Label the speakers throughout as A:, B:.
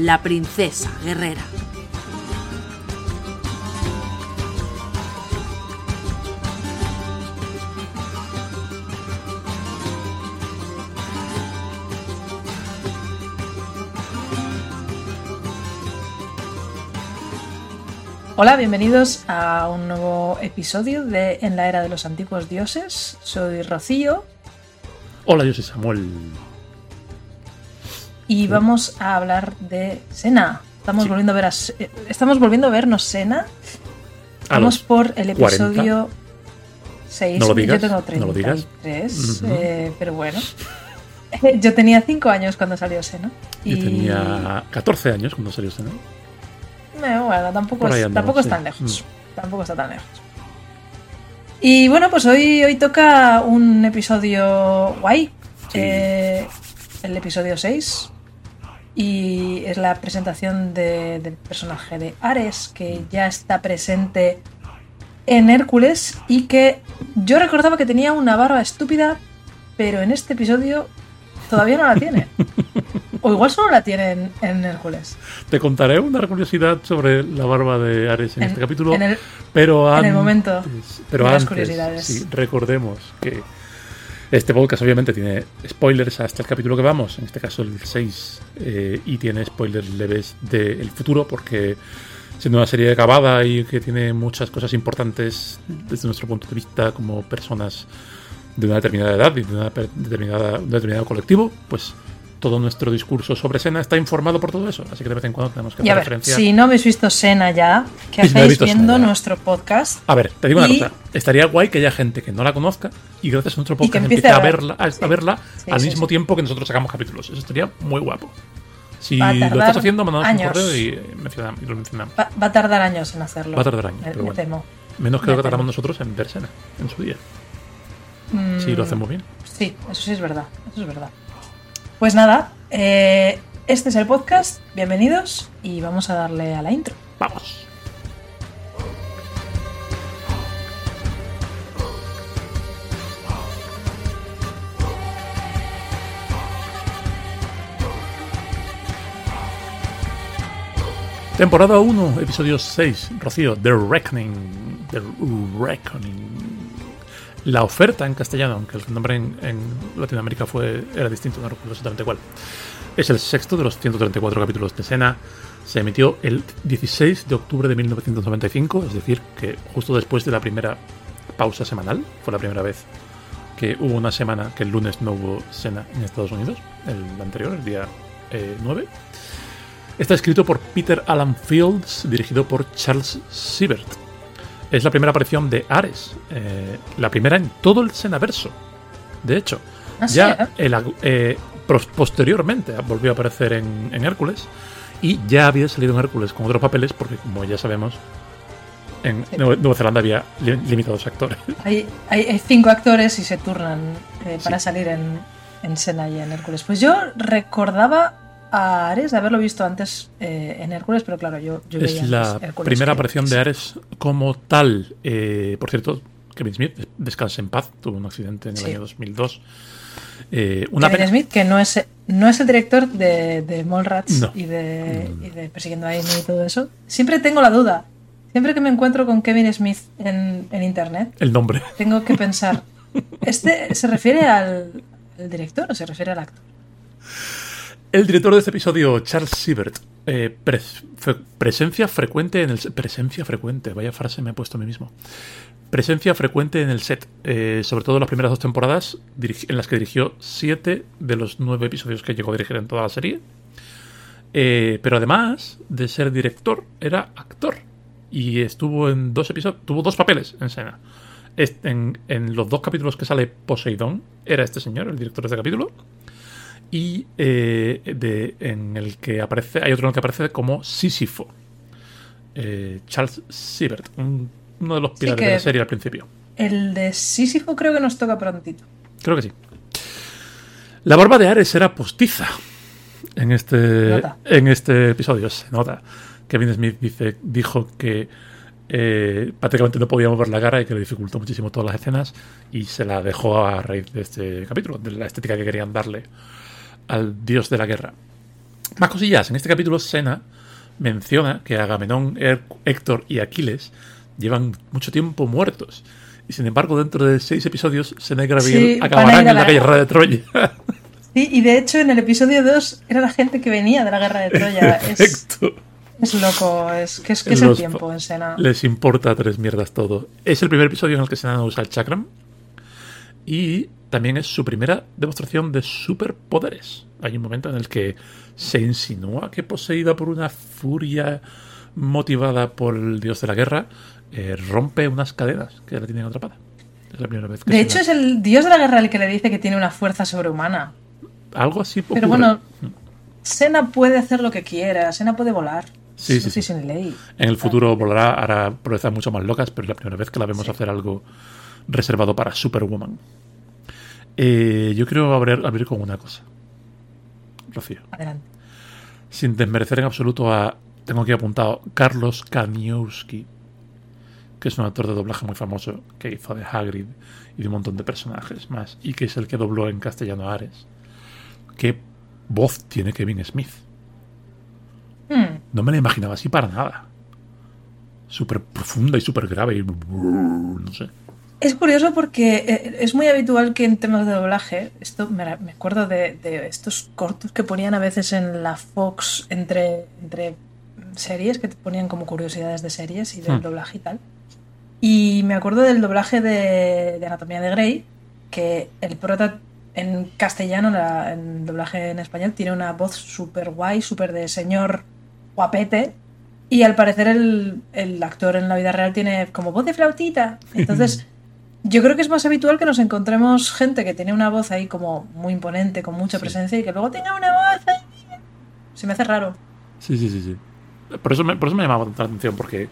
A: la princesa guerrera.
B: Hola, bienvenidos a un nuevo episodio de En la Era de los Antiguos Dioses. Soy Rocío.
C: Hola, yo soy Samuel.
B: Y vamos a hablar de Sena. Estamos volviendo a ver a, estamos volviendo a vernos Sena. Vamos por el episodio 6.
C: No lo digas,
B: yo tengo
C: no lo
B: 33, eh, pero bueno. Yo tenía 5 años cuando salió Sena.
C: Yo tenía 14 años cuando salió Sena.
B: bueno, tampoco, es, tampoco es tan lejos. Mm. Tampoco está tan lejos. Y bueno, pues hoy, hoy toca un episodio guay. Eh, el episodio 6. Y es la presentación de- del personaje de Ares, que ya está presente en Hércules y que yo recordaba que tenía una barba estúpida, pero en este episodio todavía no la tiene. o igual solo la tiene en, en Hércules.
C: Te contaré una curiosidad sobre la barba de Ares en,
B: En-
C: este capítulo.
B: en el-
C: pero
B: en el
C: antes,
B: momento
C: pero
B: las
C: antes,
B: curiosidades.
C: sí, recordemos que este podcast obviamente tiene spoilers hasta el capítulo que vamos, en este caso el 6, eh, y tiene spoilers leves del futuro porque siendo una serie acabada y que tiene muchas cosas importantes desde nuestro punto de vista como personas de una determinada edad y de, una determinada, un determinado colectivo, pues todo nuestro discurso sobre Sena está informado por todo eso. Así que de vez en cuando tenemos que
B: Y a
C: hacer
B: ver,
C: referencia.
B: si no habéis visto Sena ya, ¿qué
C: Sí, no he
B: hacéis
C: visto
B: viendo
C: Senna
B: nuestro podcast?
C: A ver, te digo
B: Y-
C: una cosa. Estaría guay que haya gente que no la conozca y gracias a nuestro
B: que
C: podcast
B: empiece a
C: a
B: ver.
C: verla, a, a
B: Sí.
C: verla
B: Sí,
C: al
B: sí,
C: mismo tiempo que nosotros sacamos capítulos. Eso estaría muy guapo. Si lo estás haciendo,
B: años.
C: un correo y, eh, y lo mencionamos.
B: Va, va a tardar años en hacerlo.
C: Va a tardar años,
B: me,
C: pero
B: me
C: bueno.
B: temo.
C: Menos que
B: Me
C: lo que tardamos nosotros en ver Sena en su día.
B: Mm,
C: Si lo hacemos bien.
B: Sí, eso sí es verdad. Eso es verdad. Pues nada, eh, este es el podcast. Bienvenidos y vamos a darle a la intro.
C: Vamos. Temporada 1, episodio 6, Rocío, The Reckoning. The Reckoning. La oferta en castellano, aunque el nombre en, Latinoamérica fue, era distinto, no recuerdo exactamente cuál. Es el sexto de los 134 capítulos de escena. Se emitió el 16 de octubre de 1995, es decir, que justo después de la primera pausa semanal, fue la primera vez que hubo una semana que el lunes no hubo cena en Estados Unidos, el anterior, el día eh, 9. Está escrito por Peter Alan Fields, dirigido por Charles Siebert. Es la primera aparición de Ares, eh, la primera en todo el Senaverso. De hecho,
B: Ah, sí,
C: ya
B: ¿eh?
C: el eh, posteriormente volvió a aparecer en, en Hércules y ya había salido en Hércules con otros papeles porque, como ya sabemos, en
B: Sí.
C: Nueva Zelanda había li- limitados actores.
B: Hay, hay- cinco actores y se turnan para
C: Sí.
B: salir en, en Sena y en Hércules. Pues yo recordaba a Ares de haberlo visto antes eh, en Hércules, pero claro, yo, yo veía
C: Es la
B: antes Hércules
C: primera
B: que-
C: aparición de Ares como tal. Eh, por cierto, Kevin Smith, des- descanse en paz, tuvo un accidente en el
B: Sí.
C: año 2002. Eh, una
B: Kevin
C: pena.
B: Smith, que no es, no es el director de, de Mallrats
C: No.
B: y, de, y de Persiguiendo a Amy y todo eso. Siempre tengo la duda. Siempre que me encuentro con Kevin Smith en, en internet,
C: El nombre.
B: tengo que pensar, ¿este se refiere al, al director o se refiere al actor?
C: El director de este episodio, Charles Siebert, eh, presencia frecuente en el se- presencia frecuente, vaya frase me he puesto a mí mismo. Presencia frecuente en el set, eh, sobre todo en las primeras dos temporadas, en las que dirigió siete de los nueve episodios que llegó a dirigir en toda la serie. Eh, pero además de ser director, era actor. Y estuvo en dos episodios, tuvo dos papeles en escena. En, en los dos capítulos que sale Poseidón, era este señor, el director de este capítulo. Y eh, de, en el que aparece, hay otro en el que aparece como Sísifo. Eh, Charles Siebert, uno de los pilares de la serie al principio.
B: El de Sísifo creo que nos toca prontito.
C: Creo que sí. La barba de Ares era postiza en este, en este episodio, se nota. Kevin Smith dice, dijo que eh, prácticamente no podía mover la cara y que le dificultó muchísimo todas las escenas y se la dejó a raíz de este capítulo, de la estética que querían darle al dios de la guerra. Más cosillas, en este capítulo Sena menciona que Agamenón, Héctor y Aquiles llevan mucho tiempo muertos. Y sin embargo, dentro de seis episodios, Sena y Gabriel acabarán en la, guerra de Troya.
B: Sí, y de hecho en el episodio 2 era la gente que venía de la guerra de Troya. Exacto. Es loco, es que es, que es el tiempo en Sena.
C: Les importa tres mierdas todo. Es el primer episodio en el que Sena usa el chakram. Y también es su primera demostración de superpoderes. Hay un momento en el que se insinúa que poseída por una furia motivada por el dios de la guerra, eh, rompe unas cadenas que la tienen atrapada.
B: Es la primera vez que De hecho, es el dios de la guerra el que le dice que tiene una fuerza sobrehumana.
C: Algo así.
B: Pero bueno, Sena puede hacer lo que quiera, Sena puede volar. Sí, sí, sí. En
C: el futuro volará, hará proezas mucho más locas, pero es la primera vez que la vemos hacer algo reservado para Superwoman. Eh, yo quiero abrir, abrir con una cosa. Rocío.
B: Adelante.
C: Sin desmerecer en absoluto a. Tengo aquí apuntado Carlos Kaniowski, que es un actor de doblaje muy famoso que hizo de Hagrid y de un montón de personajes más, y que es el que dobló en castellano Ares. ¿Qué voz tiene Kevin Smith? Hmm. No me la imaginaba así para nada. Súper profunda y súper grave y... No sé.
B: Es curioso porque eh, es muy habitual que en temas de doblaje, esto me, acuerdo de, estos cortos que ponían a veces en la Fox entre, entre series, que te ponían como curiosidades de series y del hmm. doblaje y tal. Y me acuerdo del doblaje de, Anatomía de Grey, que el prota en castellano, en doblaje en español, tiene una voz súper guay, súper de señor guapete. Y al parecer el, el actor en la vida real tiene como voz de flautita. Entonces... Yo creo que es más habitual que nos encontremos gente que tiene una voz ahí como muy imponente, con mucha presencia, y que luego tenga una voz ahí. Se me hace raro.
C: Sí, sí, sí, sí. Por eso me, por eso me llamaba tanta atención, porque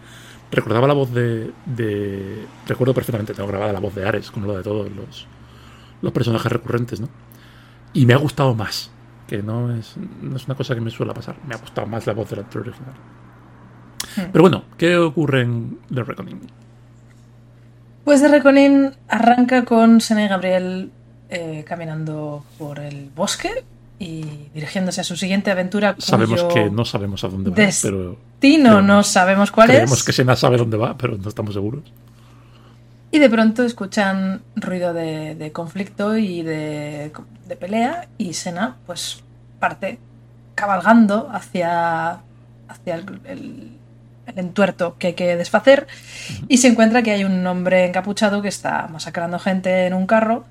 C: recordaba la voz de, de, Recuerdo perfectamente, tengo grabada la voz de Ares, como lo de todos los, los personajes recurrentes, ¿no? Y me ha gustado más, que no es, no es una cosa que me suele pasar. Me ha gustado más la voz del actor original. Hmm. Pero bueno, ¿qué ocurre en The Reckoning?
B: Pues de Reconin arranca con Sena y Gabriel eh, caminando por el bosque y dirigiéndose a su siguiente aventura.
C: Sabemos que no sabemos a dónde va,
B: pero. Destino no sabemos cuál
C: es. Sabemos que Sena sabe dónde va, pero no estamos seguros.
B: Y de pronto escuchan ruido de, conflicto y de, pelea y Sena pues parte cabalgando hacia, hacia el el entuerto que hay que desfacer y se encuentra que hay un hombre encapuchado que está masacrando gente en un carro.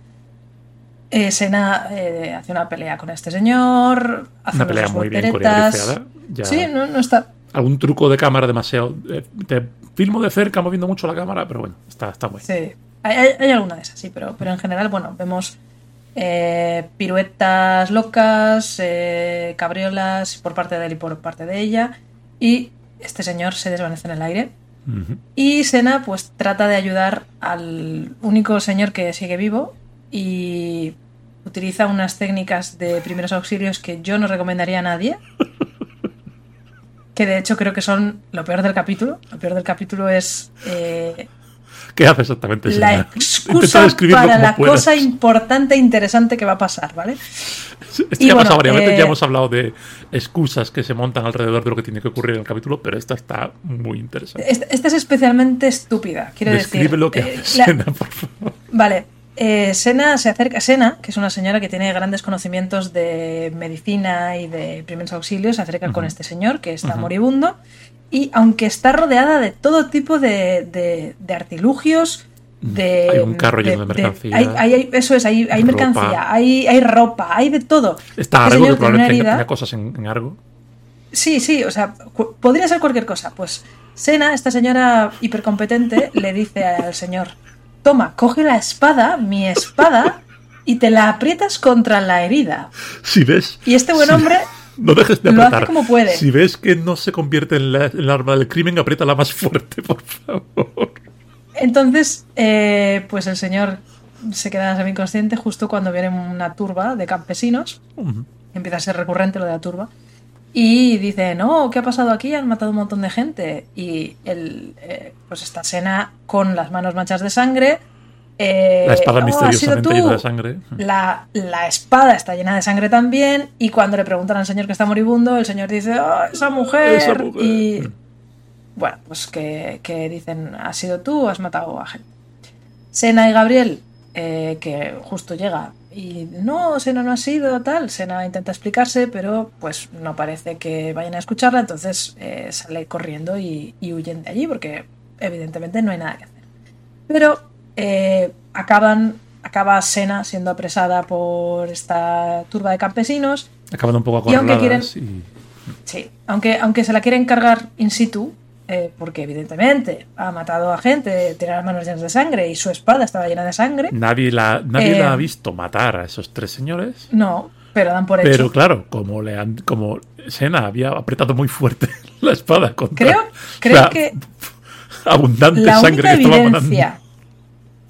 B: Eh, Sena eh, hace una pelea con este señor. Hace
C: una pelea muy bien coreografiada.
B: Sí, no, está.
C: Algún truco de cámara demasiado. Eh, de filmo de cerca, moviendo mucho la cámara, pero bueno, está, está muy
B: Sí, hay, alguna de esas, sí, pero, pero en general, bueno, vemos piruetas locas, cabriolas por parte de él y por parte de ella. Y este señor se desvanece en el aire. Y Sena pues trata de ayudar al único señor que sigue vivo y utiliza unas técnicas de primeros auxilios que yo no recomendaría a nadie. Que de hecho creo que son lo peor del capítulo. Lo peor del capítulo es eh,
C: ¿Qué hace exactamente?
B: La excusa para la cosa importante e interesante que va a pasar, ¿vale?
C: Esto ya ha pasado varias veces, ya eh, hemos hablado de excusas que se montan alrededor de lo que tiene que ocurrir en el capítulo, pero esta está muy interesante.
B: Esta, es especialmente estúpida, quiero
C: Describe
B: decir.
C: lo que eh, hace Sena, por favor.
B: Vale, eh, Sena se acerca, Sena, que es una señora que tiene grandes conocimientos de medicina y de primeros auxilios, se acerca con este señor que está moribundo y aunque está rodeada de todo tipo de, de, artilugios, de,
C: hay un carro lleno de, mercancía.
B: Hay, eso es, hay, hay mercancía, hay, hay ropa, hay de todo.
C: Está Argo, que probablemente tenga, cosas en, Argo.
B: Sí, sí, o sea, podría ser cualquier cosa. Pues Sena, esta señora hipercompetente, le dice al señor, toma, coge la espada, mi espada, y te la aprietas contra la herida.
C: Si ves.
B: Y este buen hombre.
C: No dejes de apretar.
B: Lo hace como puede.
C: Si ves que no se convierte en, el arma del crimen, apriétala más fuerte, por favor.
B: Entonces, eh, pues el señor se queda semi-inconsciente justo cuando viene una turba de campesinos. Empieza a ser recurrente lo de la turba. Y dice, no, ¿qué ha pasado aquí? Han matado un montón de gente. Y él, eh, pues esta escena con las manos manchas de sangre.
C: Eh, la espada oh, misteriosamente llena de sangre.
B: La, espada está llena de sangre también. Y cuando le preguntan al señor que está moribundo, el señor dice, oh, esa mujer. Y bueno, pues que, que, dicen, ¿has sido tú o has matado a gente? Sena y Gabriel, eh, que justo llega y no, Sena no ha sido tal. Sena intenta explicarse, pero pues no parece que vayan a escucharla, entonces eh, sale corriendo y, huyen de allí porque evidentemente no hay nada que hacer. Pero eh, acaban, acaba Sena siendo apresada por esta turba de campesinos.
C: Acaban un poco y aunque quieren,
B: Sí, aunque, aunque se la quieren cargar in situ, eh, porque evidentemente ha matado a gente, tiene las manos llenas de sangre y su espada estaba llena de sangre.
C: Nadie la, nadie la ha eh, visto matar a esos tres señores.
B: No, pero dan por
C: hecho. Pero claro, como le han, como Sena había apretado muy fuerte la espada contra.
B: Creo, creo que
C: abundante sangre que
B: evidencia,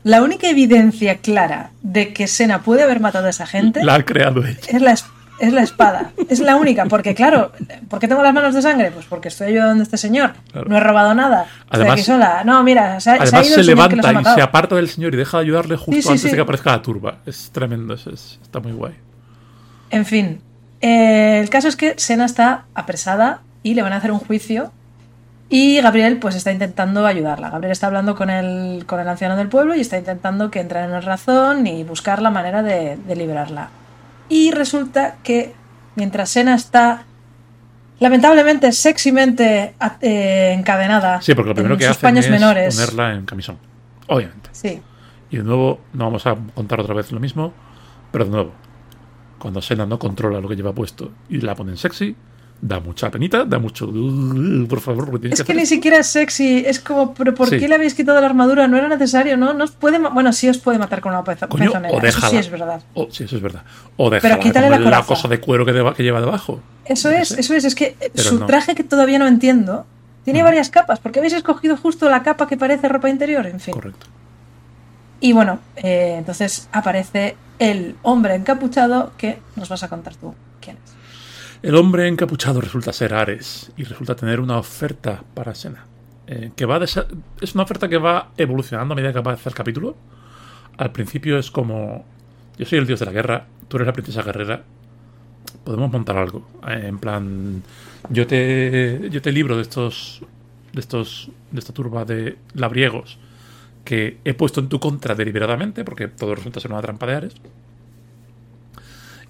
B: La única evidencia clara de que Sena puede haber matado a esa gente
C: la ha creado ella.
B: Es la espada es la espada. Es la única. Porque, claro, ¿por qué tengo las manos de sangre? Pues porque estoy ayudando a este señor. No he robado nada.
C: Además,
B: sola. No, mira, se,
C: además
B: se,
C: levanta y se aparta del señor y deja de ayudarle justo antes de que aparezca la turba. Es tremendo, está muy guay.
B: En fin, eh, el caso es que Sena está apresada y le van a hacer un juicio. Y Gabriel pues está intentando ayudarla. Gabriel está hablando con el, con el anciano del pueblo y está intentando que entre en razón y buscar la manera de, de liberarla. Y resulta que mientras Sena está lamentablemente sexymente eh, encadenada
C: sí, porque lo primero que sus paños es menores. ponerla en camisón, obviamente.
B: Sí.
C: Y de nuevo, no vamos a contar otra vez lo mismo, pero de nuevo, cuando Sena no controla lo que lleva puesto y la ponen sexy, da mucha penita, da mucho. por favor,
B: Es que, ni siquiera es sexy. Es como, ¿pero por qué le habéis quitado la armadura? No era necesario, ¿no? no puede, bueno, sí os puede matar con una peza,
C: Coño, O Eso
B: sí es verdad.
C: O, sí, eso es verdad. O déjala Pero la, la, cosa de cuero que, que lleva debajo.
B: Eso es, eso es. Es que su traje, que todavía no entiendo, tiene varias capas. ¿Por qué habéis escogido justo la capa que parece ropa interior? En fin.
C: Correcto.
B: Y bueno, eh, entonces aparece el hombre encapuchado que nos vas a contar tú quién es.
C: El hombre encapuchado resulta ser Ares y resulta tener una oferta para Sena. Eh, es una oferta que va evolucionando a medida que avanza el capítulo. Al principio es como: Yo soy el dios de la guerra, tú eres la princesa guerrera. Podemos montar algo. Eh, en plan, yo te, yo te libro de estos, de estos, de esta turba de labriegos que he puesto en tu contra deliberadamente, porque todo resulta ser una trampa de Ares.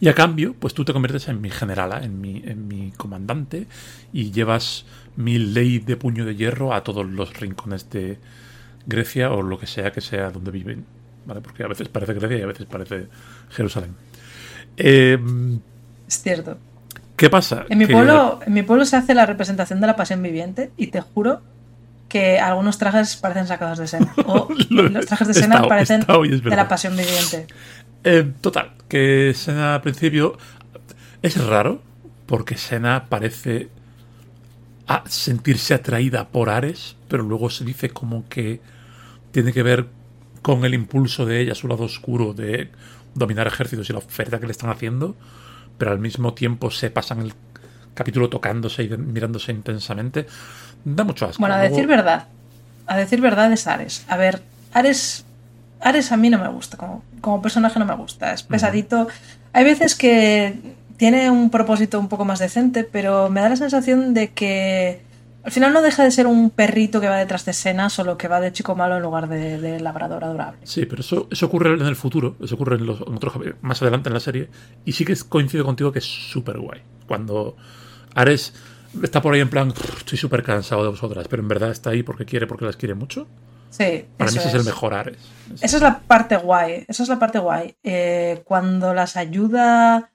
C: Y a cambio, pues tú te conviertes en mi generala, en mi, en mi comandante, y llevas mi ley de puño de hierro a todos los rincones de Grecia o lo que sea que sea donde viven. ¿Vale? Porque a veces parece Grecia y a veces parece Jerusalén. Em,
B: es cierto.
C: ¿Qué pasa?
B: En mi, pueblo, en mi pueblo se hace la representación de la pasión viviente y te juro que algunos trajes parecen sacados de Sena. O los trajes de Sena parecen de la pasión viviente.
C: Eh, total, que Sena al principio es raro porque Sena parece a sentirse atraída por Ares, pero luego se dice como que tiene que ver con el impulso de ella, su lado oscuro de dominar ejércitos y la oferta que le están haciendo, pero al mismo tiempo se pasan el capítulo tocándose y mirándose intensamente. Da mucho asco.
B: Bueno, a decir verdad, a decir verdad es Ares. A ver, Ares Ares a mí no me gusta, como, como personaje no me gusta, es pesadito. Hay veces que tiene un propósito un poco más decente, pero me da la sensación de que al final no deja de ser un perrito que va detrás de Sena, solo que va de chico malo en lugar de, labrador adorable.
C: Sí, pero eso, eso ocurre en el futuro, eso ocurre en, los, otros, más adelante en la serie, y sí que coincido contigo que es súper guay. Cuando Ares está por ahí en plan, estoy súper cansado de vosotras, pero en verdad está ahí porque quiere, porque las quiere mucho.
B: Sí,
C: Para mí ese es. el mejor Ares.
B: Esa es la parte guay. Esa es la parte guay. Eh, cuando las ayuda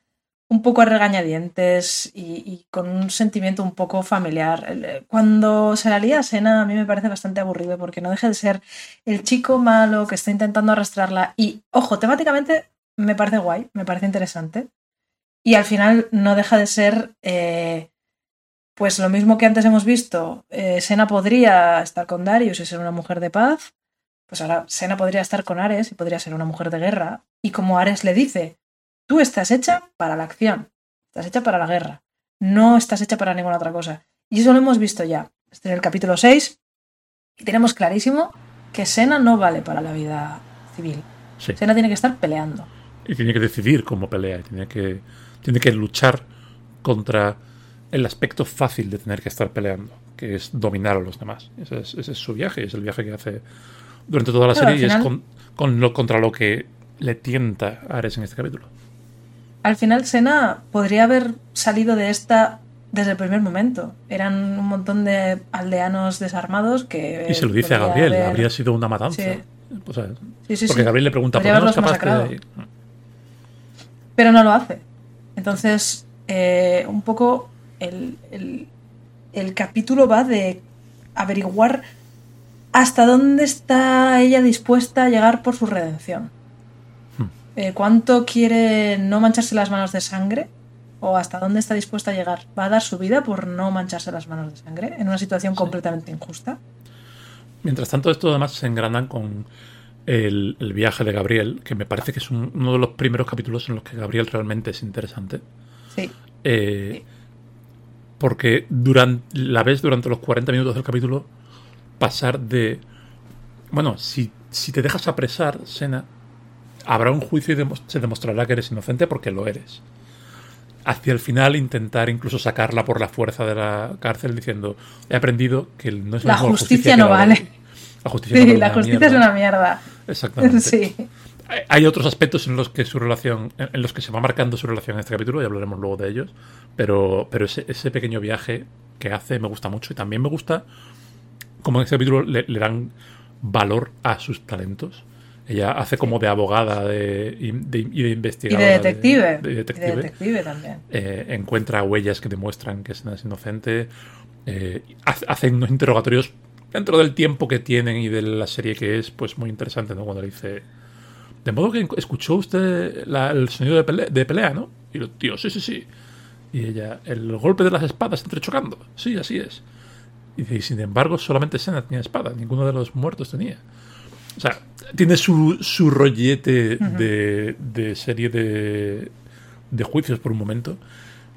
B: un poco a regañadientes y, con un sentimiento un poco familiar. Eh, cuando se la lía a Sena a mí me parece bastante aburrido porque no deja de ser el chico malo que está intentando arrastrarla y, ojo, temáticamente me parece guay, me parece interesante. Y al final no deja de ser, eh, pues lo mismo que antes hemos visto, eh, Sena podría estar con Darius y ser una mujer de paz, pues ahora Sena podría estar con Ares y podría ser una mujer de guerra. Y como Ares le dice, tú estás hecha para la acción, estás hecha para la guerra, no estás hecha para ninguna otra cosa. Y eso lo hemos visto ya. Este es el capítulo 6 y tenemos clarísimo que Sena no vale para la vida civil. Sena tiene que estar peleando.
C: Y tiene que decidir cómo pelea, tiene que, tiene que luchar contra el aspecto fácil de tener que estar peleando, que es dominar a los demás. Ese es, su viaje, es el viaje que hace durante toda la serie y es con, lo, contra lo que le tienta Ares en este capítulo.
B: Al final, Sena podría haber salido de esta desde el primer momento. Eran un montón de aldeanos desarmados que.
C: Y se lo dice a Gabriel, habría sido una matanza. porque Gabriel le pregunta por qué no es capaz de...
B: Pero no lo hace. Entonces, eh, un poco el, el, capítulo va de averiguar hasta dónde está ella dispuesta a llegar por su redención. Hmm. Eh, ¿Cuánto quiere no mancharse las manos de sangre? ¿O hasta dónde está dispuesta a llegar? ¿Va a dar su vida por no mancharse las manos de sangre en una situación completamente injusta?
C: Mientras tanto, esto además se engranan con el, viaje de Gabriel, que me parece que es uno de los primeros capítulos en los que Gabriel realmente es interesante.
B: Sí.
C: Eh, porque durante, la ves durante los 40 minutos del capítulo pasar de... Bueno, si, si te dejas apresar, Sena, habrá un juicio y se demostrará que eres inocente porque lo eres. Hacia el final intentar incluso sacarla por la fuerza de la cárcel diciendo he aprendido que no es
B: la justicia, no vale. La justicia, sí, la justicia es una mierda.
C: Exactamente. Sí. Hay otros aspectos en los que su relación, en los que se va marcando su relación en este capítulo, y hablaremos luego de ellos. Pero, pero ese, ese pequeño viaje que hace me gusta mucho. Y también me gusta como en este capítulo le, dan valor a sus talentos. Ella hace como de abogada de, y de investigadora.
B: Y de detective. De, detective. también.
C: Eh, encuentra huellas que demuestran que es inocente. Eh, hace unos interrogatorios dentro del tiempo que tienen y de la serie que es, pues muy interesante, ¿no? Cuando le dice. De modo que escuchó usted el sonido de pelea, de pelea, ¿no? Y lo, tío, sí, sí, sí. Y ella, el golpe de las espadas entrechocando. Sí, así es. Y sin embargo, solamente Sena tenía espada, ninguno de los muertos tenía. O sea, tiene su, su rollete de, de, serie de, de juicios por un momento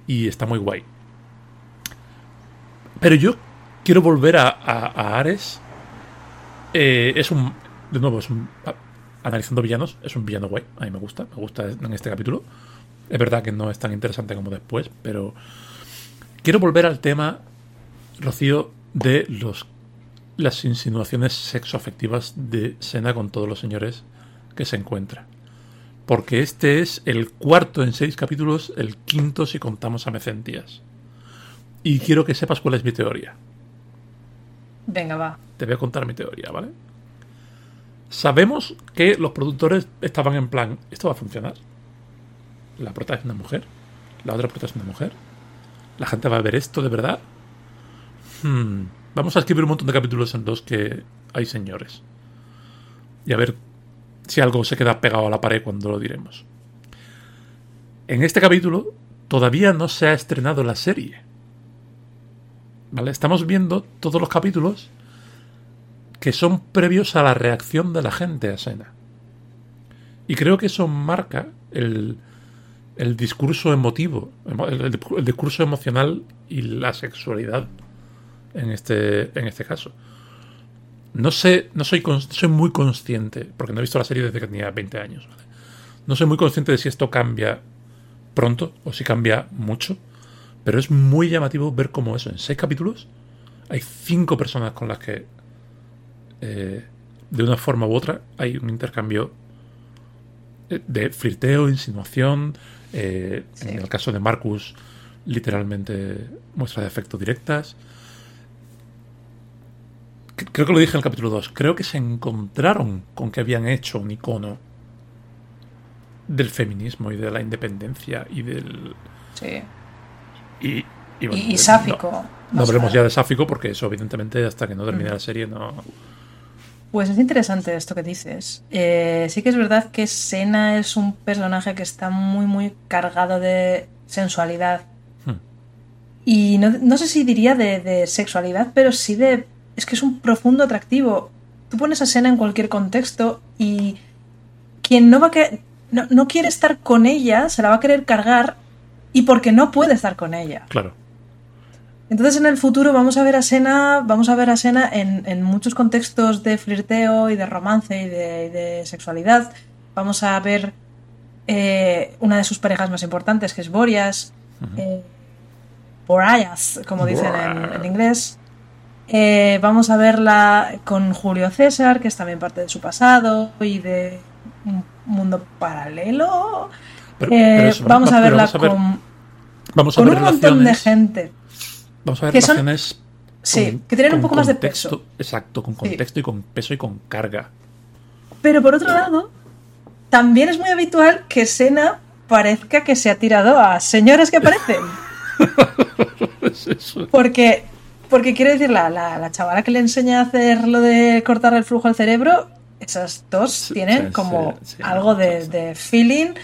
C: y está muy guay. Pero yo quiero volver a, Ares. Eh, es un. De nuevo, es un. Analizando villanos, es un villano guay. A mí me gusta, me gusta en este capítulo. Es verdad que no es tan interesante como después, pero. Quiero volver al tema, Rocío, de los las insinuaciones sexoafectivas de Sena con todos los señores que se encuentra. Porque este es el cuarto en seis capítulos, el quinto si contamos a Mecentías. Y quiero que sepas cuál es mi teoría.
B: Venga, va.
C: Te voy a contar mi teoría, ¿vale? Sabemos que los productores estaban en plan, esto va a funcionar. La prota es una mujer, la otra prota es una mujer. La gente va a ver esto de verdad. Hmm, vamos a escribir un montón de capítulos en los que hay señores. Y a ver si algo se queda pegado a la pared cuando lo diremos. En este capítulo todavía no se ha estrenado la serie. Estamos viendo todos los capítulos que son previos a la reacción de la gente a Sena. Y creo que eso marca el, discurso emotivo, el, discurso emocional y la sexualidad en este, en este caso. No sé, no soy, soy muy consciente, porque no he visto la serie desde que tenía 20 años. No soy muy consciente de si esto cambia pronto o si cambia mucho. Pero es muy llamativo ver cómo eso, en seis capítulos, hay cinco personas con las que, eh, de una forma u otra, hay un intercambio eh, de flirteo, insinuación. Eh, en el caso de Marcus, literalmente muestras de afecto directas. Creo que lo dije en el capítulo 2. Creo que se encontraron con que habían hecho un icono del feminismo y de la independencia y del.
B: Sí.
C: Y,
B: y, Sáfico.
C: No, hablemos ya de Sáfico porque eso, evidentemente, hasta que no termine la serie no.
B: Pues es interesante esto que dices. Eh, sí que es verdad que Sena es un personaje que está muy, muy cargado de sensualidad. Hmm. Y no, sé si diría de, sexualidad, pero sí de... Es que es un profundo atractivo. Tú pones a Sena en cualquier contexto y quien no va a que no, no quiere estar con ella se la va a querer cargar y porque no puede estar con ella.
C: Claro.
B: Entonces en el futuro vamos a ver a Sena, vamos a ver a Sena en, muchos contextos de flirteo y de romance y de, sexualidad. Vamos a ver eh, una de sus parejas más importantes, que es Boreas, eh, Boreas, como dicen en, inglés. Eh, vamos a verla con Julio César, que es también parte de su pasado y de un mundo paralelo. vamos a verla con,
C: vamos a
B: con un montón de gente.
C: Vamos a ver relaciones.
B: sí, que tienen un poco más de peso.
C: Exacto, con contexto y con peso y con carga.
B: Pero por otro lado, también es muy habitual que Sena parezca que se ha tirado a señoras que aparecen. Porque, porque quiero decir, la, la, chavala que le enseña a hacer lo de cortar el flujo al cerebro, esas dos tienen como algo de, de, feeling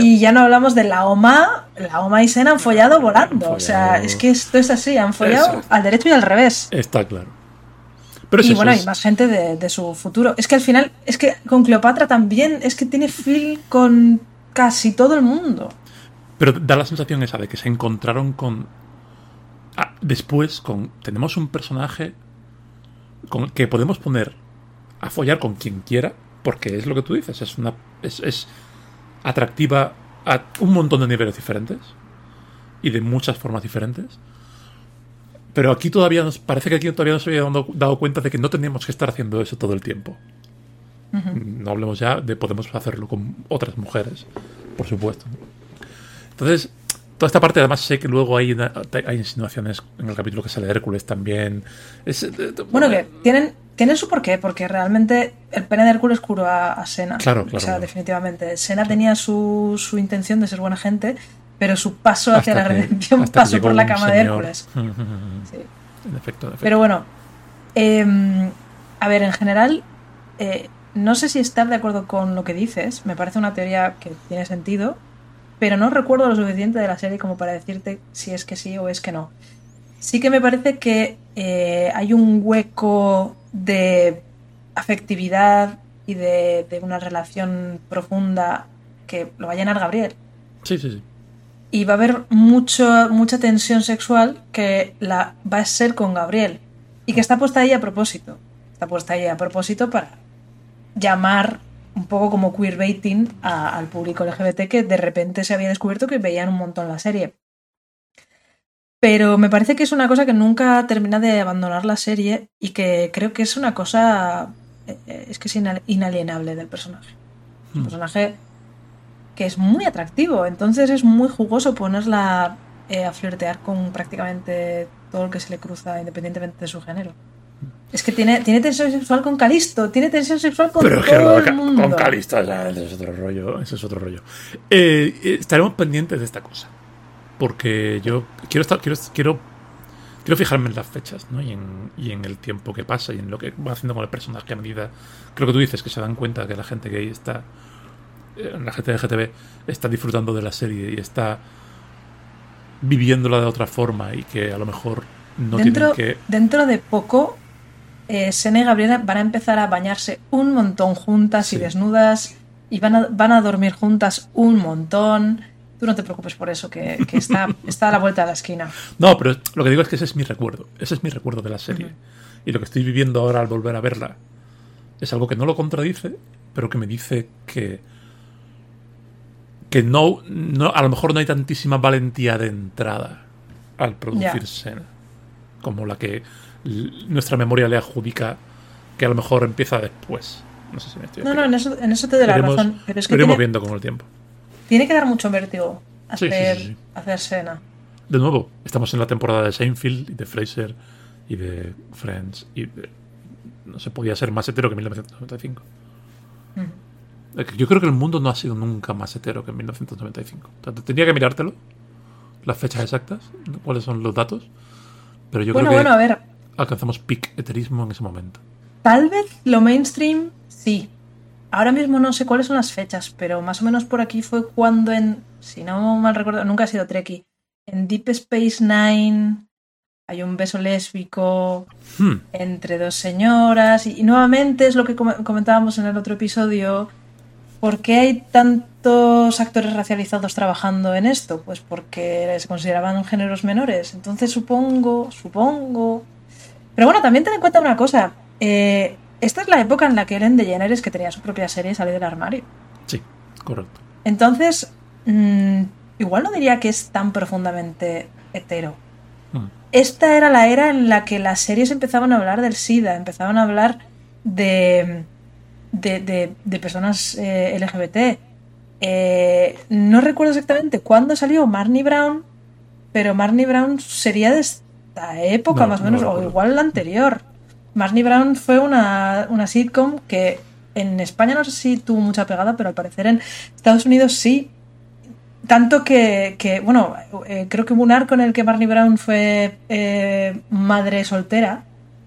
B: y ya no hablamos de la OMA, la OMA y Sena han follado volando. O sea, es que esto es así, han follado al derecho y al revés.
C: Está claro.
B: Pero y bueno, hay más gente de, su futuro. Es que al final, es que con Cleopatra también, es que tiene feel con casi todo el mundo.
C: Pero da la sensación esa de que se encontraron con... Ah, después, con tenemos un personaje con que podemos poner a follar con quien quiera, porque es lo que tú dices, es una... es atractiva a un montón de niveles diferentes y de muchas formas diferentes. Pero aquí todavía nos parece que aquí todavía nos había dado, cuenta de que no tenemos que estar haciendo eso todo el tiempo. No hablemos ya de podemos hacerlo con otras mujeres, por supuesto. Entonces, toda esta parte, además sé que luego hay, hay insinuaciones en el capítulo que sale de Hércules también.
B: Eh, bueno, que tienen tiene su porqué, porque realmente el pene de Hércules curó a, Sena.
C: Claro, claro.
B: O sea, definitivamente. Sena tenía su, su, intención de ser buena gente, pero su paso hacia la redención pasó por la cama de Hércules. sí.
C: En efecto, en efecto.
B: Pero bueno, em, a ver, en general, eh, no sé si estar de acuerdo con lo que dices, me parece una teoría que tiene sentido, pero no recuerdo lo suficiente de la serie como para decirte si es que sí o es que no. Sí que me parece que eh, hay un hueco de afectividad y de, una relación profunda que lo va a llenar Gabriel.
C: Sí, sí, sí.
B: Y va a haber mucho, mucha tensión sexual que la va a ser con Gabriel. Y que está puesta ahí a propósito. Está puesta ahí a propósito para llamar un poco como queerbaiting al público LGBT que de repente se había descubierto que veían un montón la serie. Pero me parece que es una cosa que nunca termina de abandonar la serie y que creo que es una cosa. Eh, es que es inalienable del personaje. un hmm. personaje que es muy atractivo, entonces es muy jugoso ponerla eh, a flirtear con prácticamente todo lo que se le cruza, independientemente de su género. Es que tiene, tiene tensión sexual con Calisto, tiene tensión sexual con Pero todo el mundo.
C: Con Calisto, ese es otro rollo. Ese es otro rollo. Eh, estaremos pendientes de esta cosa porque yo quiero estar quiero quiero quiero fijarme en las fechas ¿no? y, en, y en el tiempo que pasa y en lo que va haciendo con el personaje a medida creo que tú dices que se dan cuenta que la gente gay está eh, la gente de GTV está disfrutando de la serie y está viviéndola de otra forma y que a lo mejor no
B: dentro,
C: tienen que
B: dentro de poco eh, Sena y Gabriela van a empezar a bañarse un montón juntas y desnudas y van a, van a dormir juntas un montón Tú no te preocupes por eso, que, está, está a la vuelta de la esquina.
C: No, pero lo que digo es que ese es mi recuerdo. Ese es mi recuerdo de la serie. Y lo que estoy viviendo ahora al volver a verla es algo que no lo contradice, pero que me dice que. que no, no a lo mejor no hay tantísima valentía de entrada al producirse como la que nuestra memoria le adjudica, que a lo mejor empieza después. No sé si me estoy
B: No, no, en eso, en eso te doy la razón. Pero es que
C: iremos viendo con el tiempo.
B: Tiene que dar mucho vértigo hacer, hacer Sena.
C: De nuevo, estamos en la temporada de Seinfeld y de Fraser y de Friends y no se podía ser más hetero que en 1995. Yo creo que el mundo no ha sido nunca más hetero que en 1995. Tendría que mirártelo, las fechas exactas, cuáles son los datos, pero yo creo que
B: a ver.
C: Alcanzamos peak heterismo en ese momento.
B: tal vez lo mainstream, sí. Ahora mismo no sé cuáles son las fechas, pero más o menos por aquí fue cuando en, si no mal recuerdo, nunca ha sido Treki, en Deep Space Nine hay un beso lésbico hmm. entre dos señoras y, nuevamente es lo que comentábamos en el otro episodio. ¿Por qué hay tantos actores racializados trabajando en esto? Pues porque se consideraban géneros menores. Entonces supongo, supongo. Pero bueno, también ten en cuenta una cosa. Eh, esta es la época en la que Ellen DeGeneres, que tenía su propia serie, sale del armario.
C: Sí, correcto.
B: Entonces, mm, igual no diría que es tan profundamente hetero esta era la era en la que las series empezaban a hablar del SIDA, empezaban a hablar de, de, personas eh, LGBT. Eh, no recuerdo exactamente cuándo salió Marnie Brown, pero Marnie Brown sería de esta época más o menos, o igual la anterior. Marnie Brown fue una, una sitcom que en España no sé si tuvo mucha pegada, pero al parecer en Estados Unidos sí, tanto que, bueno, eh, creo que hubo un arco en el que Barney Brown fue eh, madre soltera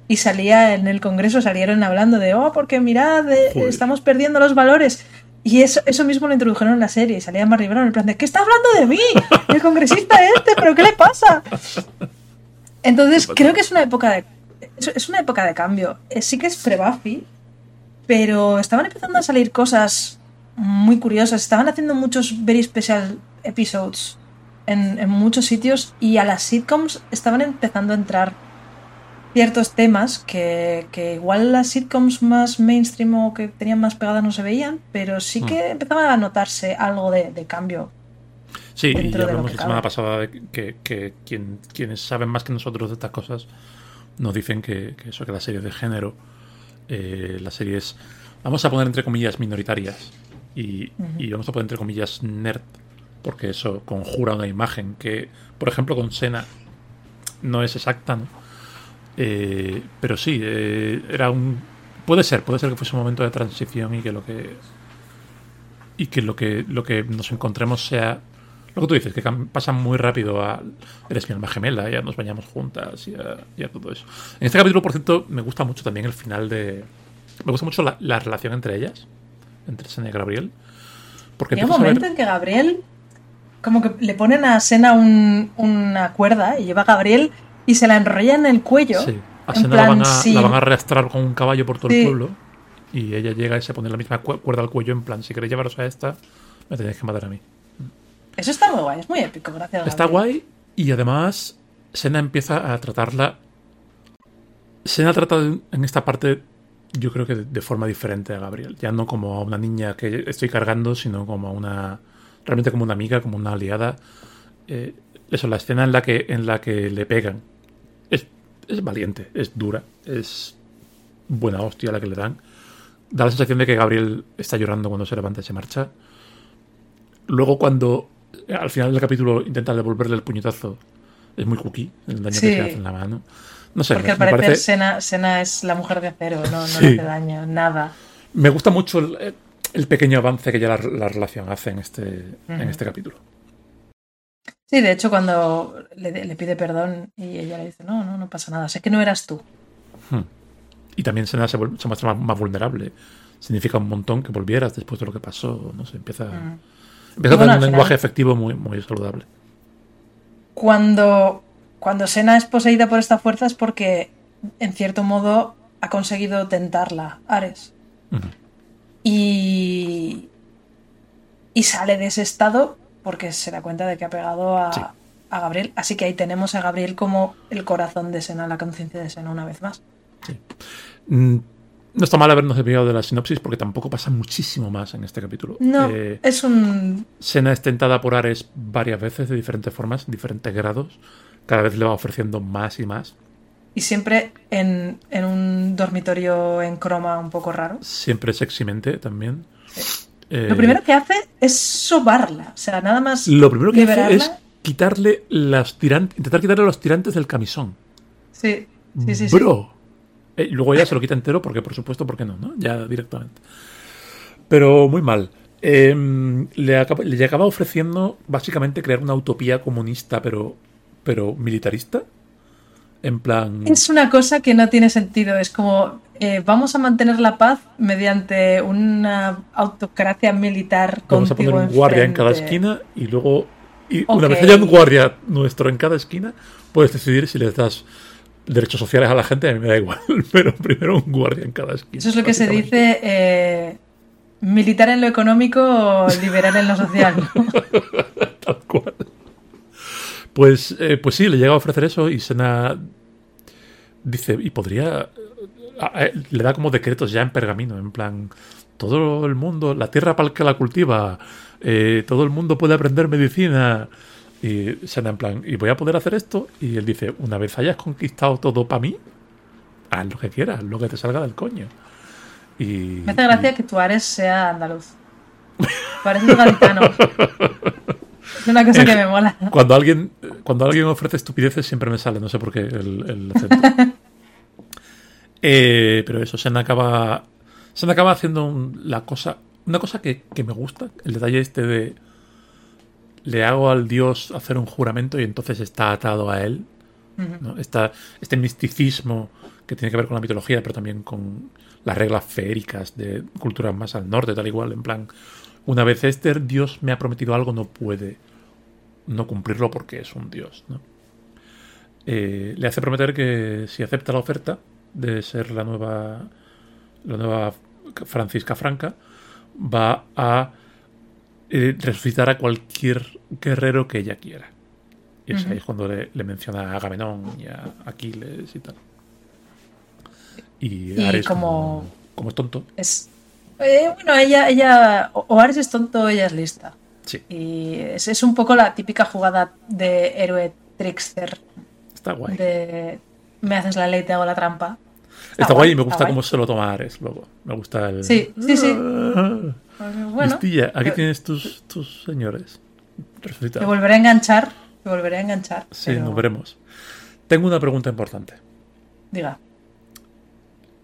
B: y salía en el Congreso, salieron hablando de, oh, porque mirad, eh, estamos perdiendo los valores. Y eso, eso mismo lo introdujeron en la serie y salía Barney Brown en plan de, ¿qué está hablando de mí? El congresista este, ¿pero qué le pasa? Entonces, creo que es una época de, es una época de cambio. Sí que es pre-Buffy, pero estaban empezando a salir cosas muy curiosas. Estaban haciendo muchos very special episodes en, muchos sitios y a las sitcoms estaban empezando a entrar ciertos temas que, igual las sitcoms más mainstream o que tenían más pegadas no se veían, pero sí que hmm. empezaba a notarse algo de, cambio.
C: Sí, y ya hablamos la semana pasada que, que quienes saben más que nosotros de estas cosas nos dicen que, eso, que la serie de género, eh, las series, vamos a poner entre comillas, minoritarias y, y vamos a poner entre comillas, nerd, porque eso conjura una imagen que, por ejemplo, con Sena no es exacta, ¿no? Eh, pero sí, eh, era un. Puede ser, puede ser que fuese un momento de transición y que lo que. Y que lo que, lo que nos encontremos sea. Lo que tú dices, que pasa muy rápido a. Eres mi alma gemela, ya nos bañamos juntas y a, todo eso. En este capítulo, por cierto, me gusta mucho también el final de. Me gusta mucho la, relación entre ellas, entre Sena y Gabriel.
B: Porque Hay un momento en que Gabriel como que le ponen a Sena una cuerda y lleva a Gabriel y se la enrolla en el cuello. Sí,
C: a Sena la, van a, arrastrar con un caballo por todo el pueblo y ella llega y se pone la misma cuerda al cuello en plan, si queréis llevaros a esta, me tenéis que matar a mí.
B: Eso está muy guay, es muy épico, gracias.
C: Está guay y además Sena empieza a tratarla... Sena trata en esta parte yo creo que de forma diferente a Gabriel, ya no como a una niña que estoy cargando, sino como a una realmente como una amiga, como una aliada. Eh, eso, la escena en la que, en la que le pegan es, es valiente, es dura, es buena hostia la que le dan. Da la sensación de que Gabriel está llorando cuando se levanta y se marcha. Luego cuando al final del capítulo intenta devolverle el puñetazo, es muy cookie el daño que se hace en la mano. No sé,
B: Porque al parecer Sena, es la mujer de acero, no, no le hace daño, nada.
C: Me gusta mucho el, el pequeño avance que ya la, relación hace en este, en este capítulo.
B: Sí, de hecho, cuando le, pide perdón y ella le dice, no, no, no pasa nada, sé que no eras tú.
C: Hmm. Y también se, se, muestra más, vulnerable. Significa un montón que volvieras después de lo que pasó. No sé, empieza, empieza a tener un lenguaje efectivo muy, muy saludable.
B: Cuando, cuando Sena es poseída por esta fuerza es porque, en cierto modo, ha conseguido tentarla, Ares. Y, y sale de ese estado porque se da cuenta de que ha pegado a, Gabriel. Así que ahí tenemos a Gabriel como el corazón de Sena, la conciencia de Sena una vez más.
C: Mm, no está mal habernos desviado de la sinopsis porque tampoco pasa muchísimo más en este capítulo.
B: No, eh, es un...
C: Sena es tentada por Ares varias veces de diferentes formas, diferentes grados. Cada vez le va ofreciendo más y más.
B: Y siempre en, un dormitorio en croma un poco raro.
C: Siempre sexymente también.
B: Eh, lo primero que hace es sobarla. O sea, nada más.
C: Lo primero que hace es quitarle las tirantes. Intentar quitarle los tirantes del camisón.
B: Sí, sí, sí.
C: Bro. Eh, luego ya se lo quita entero porque, por supuesto, porque no, ¿no? Ya directamente. Pero muy mal. Em, le, acaba, le acaba ofreciendo básicamente crear una utopía comunista, pero, pero militarista. En plan.
B: Es una cosa que no tiene sentido. Es como. eh, vamos a mantener la paz mediante una autocracia militar
C: Vamos a poner un guardia en cada esquina y luego, y una vez haya un guardia nuestro en cada esquina, puedes decidir si les das derechos sociales a la gente, a mí me da igual, pero primero un guardia en cada esquina.
B: Eso es lo que se dice eh, militar en lo económico, liberal en lo social.
C: Tal cual. Pues, eh, pues sí, le llega a ofrecer eso y Sena dice, y podría... Le da como decretos ya en pergamino, en plan, todo el mundo, la tierra para el que la cultiva, eh, todo el mundo puede aprender medicina. Y Sena en plan, ¿y voy a poder hacer esto? Y él dice, una vez hayas conquistado todo para mí, haz lo que quieras, lo que te salga del coño. Y,
B: Me hace gracia que tu Ares sea andaluz. Parece gaditano. Es una cosa que me mola.
C: Cuando alguien, cuando alguien ofrece estupideces siempre me sale, no sé por qué el, acento. Eh, pero eso, se acaba. Se acaba haciendo la cosa. Una cosa que, me gusta, el detalle este de. Le hago al dios hacer un juramento y entonces está atado a él. este misticismo que tiene que ver con la mitología, pero también con las reglas feéricas de culturas más al norte, tal igual. En plan, una vez este dios me ha prometido algo, no puede no cumplirlo porque es un dios. ¿no? Eh, le hace prometer que si acepta la oferta de ser la nueva, la nueva Francisca Franca, va a eh, resucitar a cualquier guerrero que ella quiera. Y es ahí cuando le, menciona a Agamenón y a Aquiles y tal. Y, Ares como, como, es tonto.
B: Es, eh, bueno, ella, ella, o Ares es tonto, ella es lista. Y es, es, un poco la típica jugada de héroe trickster.
C: Está guay.
B: De me haces la ley, te hago la trampa.
C: Está, guay, y me gusta cómo se lo toma Ares luego. Me gusta el.
B: Sí, sí, sí.
C: Bueno, aquí tienes tus, tus señores.
B: Te volveré a enganchar. Te volveré a enganchar.
C: Sí, nos veremos. Tengo una pregunta importante.
B: Diga.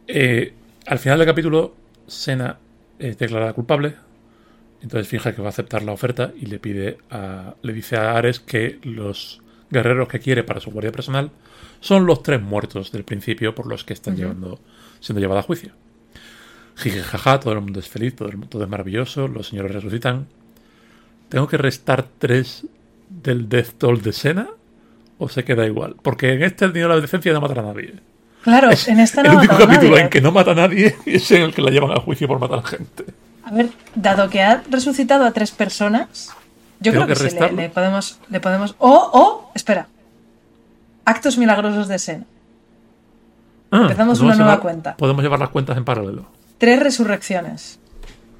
C: Eh, al final del capítulo, Sena es declarada culpable entonces finge que va a aceptar la oferta y le pide a, le dice a Ares que los guerreros que quiere para su guardia personal son los tres muertos del principio por los que están llevando, siendo llevados a juicio. Jiji jaja, todo el mundo es feliz, todo, el, mundo es maravilloso, los señores resucitan. ¿Tengo que restar tres del Death Toll de Sena? ¿O se queda igual? Porque en este el dinero de la decencia no matar a nadie.
B: Claro, en este no
C: El único capítulo en que no mata a nadie es en el que la llevan a juicio por matar a gente.
B: A ver, dado que ha resucitado a tres personas, yo creo que, sí, le, podemos, le podemos. O, o, espera. Actos milagrosos de Sen. Ah, Empezamos una nueva cuenta.
C: Podemos llevar las cuentas en paralelo.
B: Tres resurrecciones.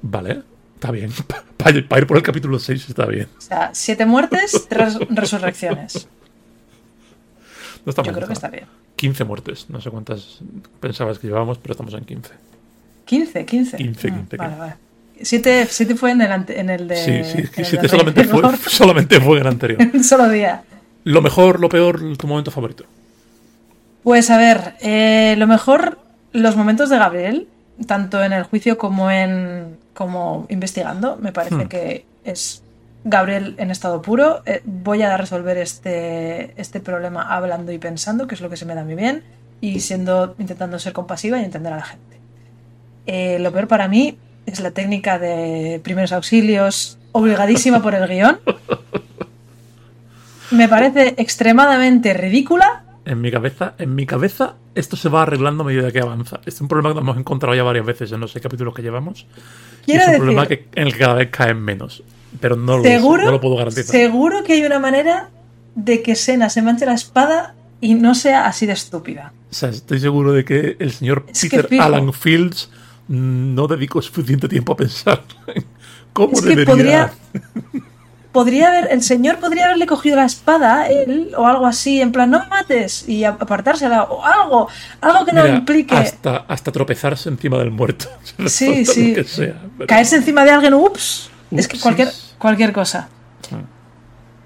C: Vale, está bien. Para ir por el capítulo 6 está bien.
B: O sea, siete muertes, tres resurrecciones. No está Yo creo que está bien.
C: 15 muertes. No sé cuántas pensabas que llevábamos, pero estamos en 15.
B: 15, 15.
C: 15, 15. vale, vale.
B: Siete, fue en el, en el de.
C: Sí, sí, siete solamente fue, solamente fue en el anterior.
B: un solo día.
C: Lo mejor, lo peor, tu momento favorito.
B: Pues a ver, eh, lo mejor, los momentos de Gabriel, tanto en el juicio como en. como investigando, me parece hmm. que es Gabriel en estado puro. Eh, voy a resolver este, este problema hablando y pensando, que es lo que se me da muy bien, y siendo, intentando ser compasiva y entender a la gente. Eh, lo peor para mí es la técnica de primeros auxilios obligadísima por el guion. Me parece extremadamente ridícula.
C: En mi cabeza, en mi cabeza, esto se va arreglando a medida que avanza. es un problema que hemos encontrado ya varias veces en los seis capítulos que llevamos. Y es un problema que, en el que cada vez caen menos. Pero no lo, no lo puedo garantizar.
B: Seguro que hay una manera de que Sena se manche la espada y no sea así de estúpida.
C: O sea, estoy seguro de que el señor Peter Alan Fields no dedico suficiente tiempo a pensar cómo es que debería.
B: Podría, podría haber, el señor podría haberle cogido la espada él o algo así, en plan, no me mates y apartársela o algo, algo que no implique.
C: Hasta, hasta tropezarse encima del muerto.
B: Sí, sí. Caerse encima de alguien, ups. es que cualquier, cualquier cosa. Ah.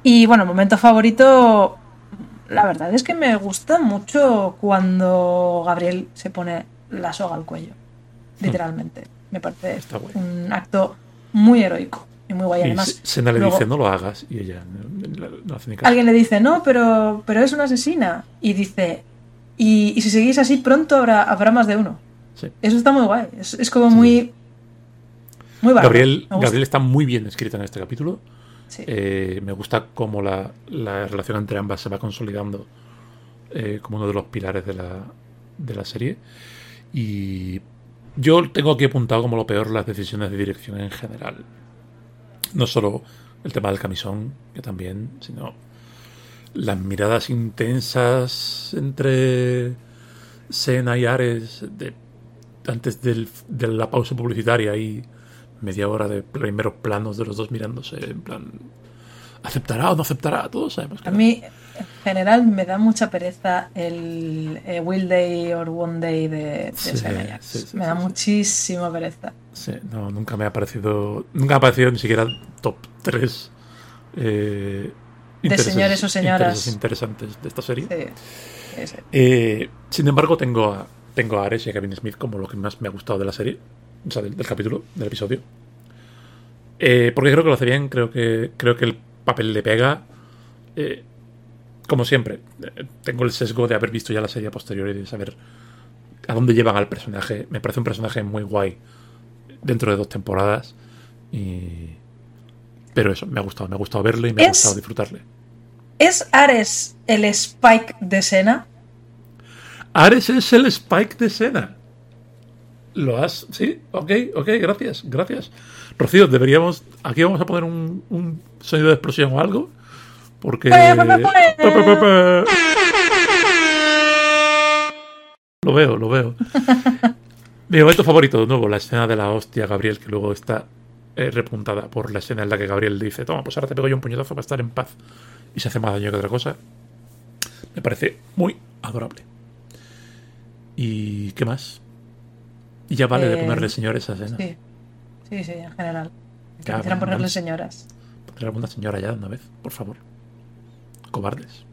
B: Y bueno, momento favorito. La verdad es que me gusta mucho cuando Gabriel se pone la soga al cuello literalmente. Me parece un acto muy heroico y muy guay. Además,
C: Sena le dice, no lo hagas, y ella no, hace ni caso.
B: Alguien le dice, no, pero, pero es una asesina. Y dice, y, si seguís así, pronto habrá, habrá más de uno. Eso está muy guay. Es, como muy. Muy
C: Gabriel, Gabriel está muy bien escrita en este capítulo. Eh, me gusta cómo la, relación entre ambas se va consolidando eh, como uno de los pilares de la, de la serie. Y yo tengo aquí apuntado como lo peor las decisiones de dirección en general. No solo el tema del camisón, que también, sino las miradas intensas entre Sena y Ares de, antes de la pausa publicitaria y media hora de primeros planos de los dos mirándose en plan aceptará o no aceptará todos sabemos
B: a mí en general me da mucha pereza el eh, Will Day or One Day de, de me da muchísima pereza.
C: Sí no nunca me ha parecido nunca me ha parecido ni siquiera top 3 eh,
B: de señores o señoras.
C: interesantes de esta serie. Eh, sin embargo tengo a tengo a Ares y a Kevin Smith como lo que más me ha gustado de la serie o sea, del, capítulo, del episodio. Eh, porque creo que lo hace bien, creo que, creo que el papel le pega. Eh, como siempre, tengo el sesgo de haber visto ya la serie posterior y de saber a dónde llevan al personaje. Me parece un personaje muy guay dentro de dos temporadas. Y... Pero eso, me ha gustado, me ha gustado verlo y me ha gustado disfrutarle.
B: ¿Es Ares el Spike de Sena?
C: Ares es el Spike de Sena. ¿Lo has? Sí, ok, ok, gracias, gracias. Rocío, deberíamos. Aquí vamos a poner un, un sonido de explosión o algo. Porque. Lo veo, lo veo. Mi momento favorito, de nuevo, la escena de la hostia Gabriel, que luego está eh, repuntada por la escena en la que Gabriel dice: Toma, pues ahora te pego yo un puñetazo para estar en paz. Y se hace más daño que otra cosa. Me parece muy adorable. ¿Y qué más? Y ya vale de eh, ponerle señores a escena.
B: Sí, sí, sí, en general. Quisieran ponerle señoras.
C: Poner alguna señora ya de una vez, por favor. Cobardes.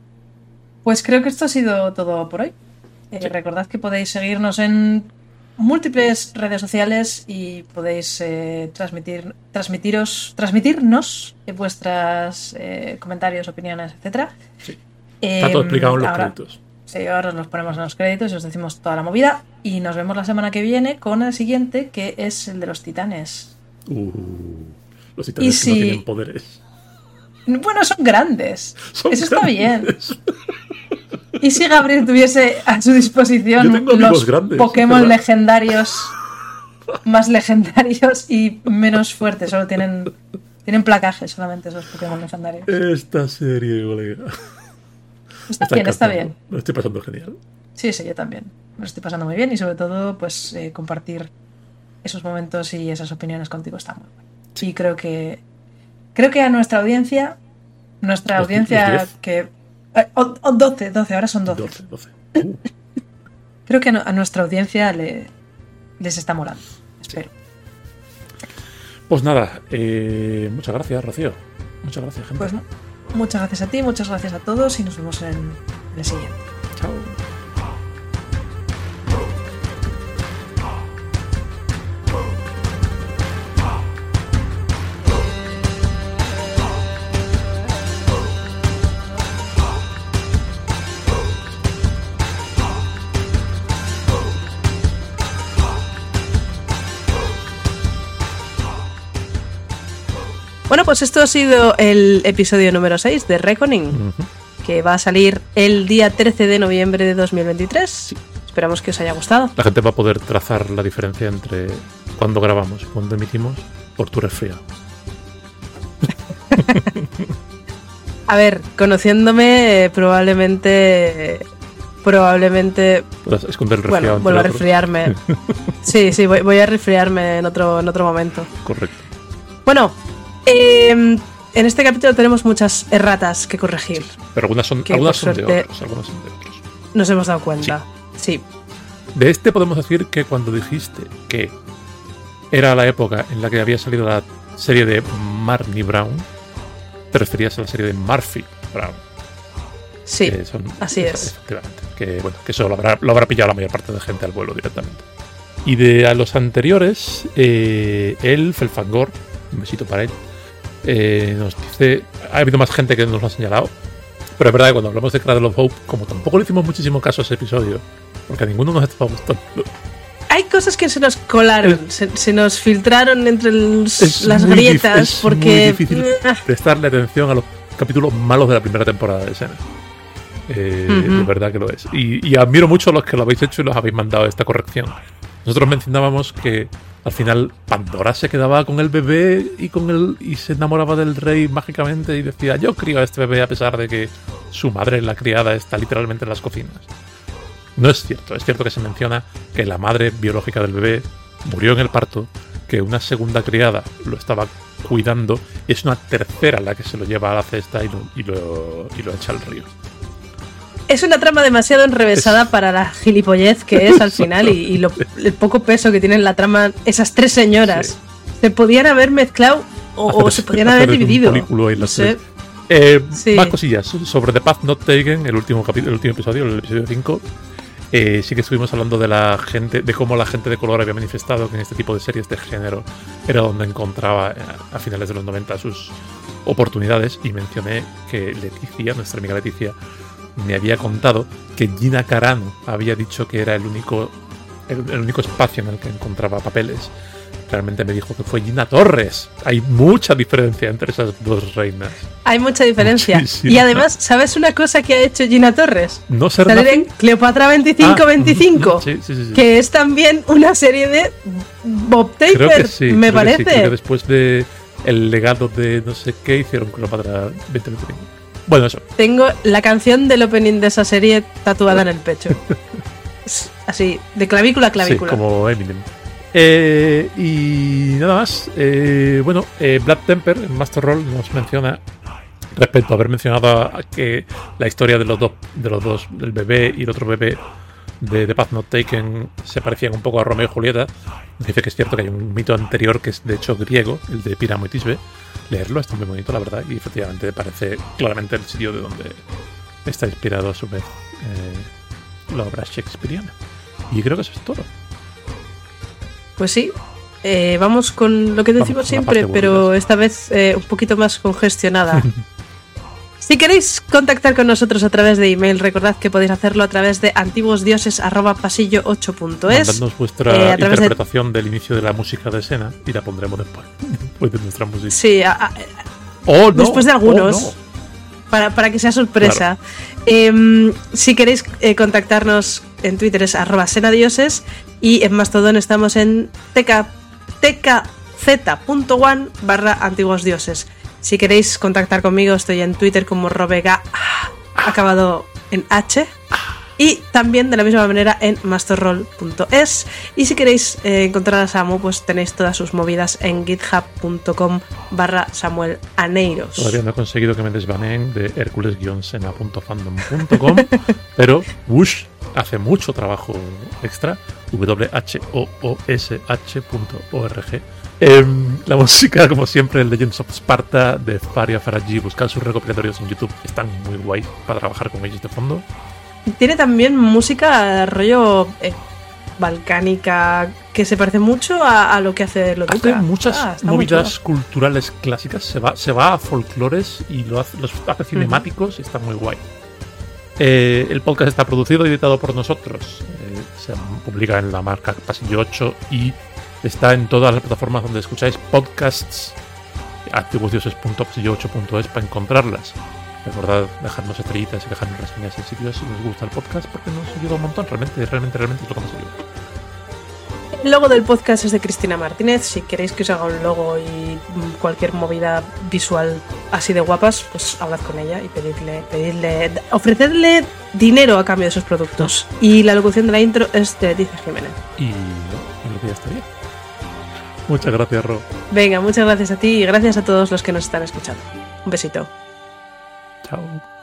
B: Pues creo que esto ha sido todo por hoy. Eh, recordad que podéis seguirnos en múltiples redes sociales y podéis eh, transmitir, transmitiros, transmitirnos vuestros comentarios, opiniones, etcétera.
C: Sí. Está todo explicado en los créditos.
B: Sí, ahora nos ponemos en los créditos y os decimos toda la movida. Y nos vemos la semana que viene con el siguiente, que es el de los titanes.
C: Uh, los titanes no tienen poderes.
B: Bueno, son grandes. Eso está bien. ¿Y si Gabriel tuviese a su disposición los Pokémon legendarios más legendarios y menos fuertes? Solo tienen, tienen placaje solamente esos Pokémon legendarios.
C: Esta serie, colega.
B: Está, bien, está bien.
C: Lo estoy pasando genial.
B: Sí, sí, yo también. Me lo estoy pasando muy bien y sobre todo, pues, eh, compartir esos momentos y esas opiniones contigo está muy bien. Sí. Y creo que creo que a nuestra audiencia, nuestra audiencia que... Eh, 12, 12, ahora son 12. 12, 12. Uh. creo que a nuestra audiencia le, les está molando. Espero.
C: Pues nada, eh, muchas gracias, Rocío. Muchas gracias, gente.
B: Pues Muchas gracias a ti, muchas gracias a todos y nos vemos en el siguiente.
C: Chao.
B: Bueno, pues esto ha sido el episodio número 6 de Reckoning, que va a salir el día 13 de noviembre de 2023. Esperamos que os haya gustado.
C: La gente va a poder trazar la diferencia entre cuando grabamos y cuando emitimos por tu resfriado.
B: a ver, conociéndome, probablemente probablemente.
C: esconder el.
B: Bueno, vuelvo a resfriarme. sí, sí, voy, voy, a resfriarme en otro, en otro momento.
C: Correcto.
B: Bueno, Em, en este capítulo tenemos muchas erratas que corregir.
C: Pero algunas son, algunas son, de otros,
B: Nos hemos dado cuenta. Sí.
C: De este podemos decir que cuando dijiste que era la época en la que había salido la serie de Marnie Brown, te referías a la serie de Murphy Brown.
B: Sí, así es.
C: Efectivamente. Que, bueno, que eso lo habrá, lo habrá, pillado la mayor parte de gente al vuelo directamente. Y de a los anteriores, eh, él, Felfangor, un besito para él, eh, nos dice, ha habido más gente que nos lo ha señalado, pero es verdad que cuando hablamos de Cradle of Hope, como tampoco le hicimos muchísimo caso a ese episodio, porque a ninguno nos estaba gustando.
B: hay cosas que se nos colaron, se, nos filtraron entre las grietas porque...
C: Es difícil ah. prestarle atención a los capítulos malos de la primera temporada de escena. Eh, De verdad que lo es. Y, admiro mucho a los que lo habéis hecho y los habéis mandado esta corrección. Nosotros mencionábamos que al final Pandora se quedaba con el bebé y con él y se enamoraba del rey mágicamente y decía yo crío a este bebé a pesar de que su madre, la criada, está literalmente en las cocinas. No es cierto, es cierto que se menciona que la madre biológica del bebé murió en el parto, que una segunda criada lo estaba cuidando y es una tercera la que se lo lleva a la cesta y lo, y lo, echa al río.
B: Es una trama demasiado enrevesada para la gilipollez que es al final y, el poco peso que tienen la trama esas tres señoras. Se podían haber mezclado o, se podían haber dividido.
C: Eh, más cosillas sobre The Path Not Taken, el último el último episodio, el episodio 5. Eh, sí que estuvimos hablando de la gente, de cómo la gente de color había manifestado que en este tipo de series de género era donde encontraba eh, a finales de los 90 sus oportunidades y mencioné que Leticia, nuestra amiga Leticia, me había contado que Gina Carano había dicho que era el único, el único espacio en el que encontraba papeles realmente me dijo que fue Gina Torres. Hay mucha diferencia entre esas dos reinas.
B: Hay mucha diferencia. Y además, ¿sabes una cosa que ha hecho Gina Torres?
C: No ser
B: Salir en Cleopatra 25-25, ah, que es también una serie de Bob Taper, me parece. Que
C: después de el legado de no sé qué hicieron Cleopatra 2025. Bueno, eso.
B: Tengo la canción del opening de esa serie tatuada en el pecho. Así, de clavícula a clavícula.
C: como Eminem. Eh, y nada más. Eh, bueno, eh, Black Temper en Master Roll nos menciona respecto a haber mencionado que la historia de los dos, de los dos, del bebé y el otro bebé de The Path Not Taken se parecían un poco a Romeo y Julieta. Dice que es cierto que hay un mito anterior que es de hecho griego, el de Piramo y Tisbe. Leerlo está muy bonito, la verdad, y efectivamente parece claramente el sitio de donde está inspirado a su vez la obra shakespeariana. Y creo que eso es todo.
B: Pues sí, eh, vamos con lo que decimos siempre, pero esta vez eh, un poquito más congestionada. si queréis contactar con nosotros a través de email, recordad que podéis hacerlo a través de antiguosdioses.pasillo8.es.
C: Mandadnos vuestra eh, interpretación del inicio de la música de escena y la pondremos después, después de nuestra música.
B: Sí, después de algunos. Para, para, que sea sorpresa. Em, si queréis contactarnos en Twitter es arroba senadioses y en Mastodon estamos en tkz.one barra antiguos dioses. Si queréis contactar conmigo, estoy en Twitter como Robega, acabado en H. Y también de la misma manera en masterroll.es. Y si queréis eh, encontrar a Samu, pues tenéis todas sus movidas en github.com barra Samuel Aneiros.
C: Todavía no he conseguido que me desbaneen de hercules-sena.fandom.com, pero Wush hace mucho trabajo extra, whosh.org. Em, la música, como siempre, el Legends of Sparta de Faria Faraji. Buscad sus recopilatorios en YouTube, están muy guay para trabajar con ellos de fondo.
B: Tiene también música rollo eh, balcánica que se parece mucho a, lo que hace lo
C: Hace muchas ah, movidas culturales clásicas, se va, se va a folclores y lo hace, los hace cinemáticos y está muy guay. Eh, el podcast está producido y editado por nosotros. Se publica en la marca Pasillo 8 y está en todas las plataformas donde escucháis podcasts. activosdioses.pasillo8.es para encontrarlas. Recordad dejarnos estrellitas y dejarnos reseñas en sitios si os gusta el podcast porque nos ayuda un montón. Realmente, realmente, realmente es lo que nos ayuda.
B: El logo del podcast es de Cristina Martínez. Si queréis que os haga un logo y cualquier movida visual así de guapas, pues hablad con ella y pedirle, pedirle, ofrecerle dinero a cambio de sus productos. Y la locución de la intro es de Dice Jiménez.
C: Y no, lo que ya estaría. Muchas gracias, Ro.
B: Venga, muchas gracias a ti y gracias a todos los que nos están escuchando. Un besito.
C: Ciao.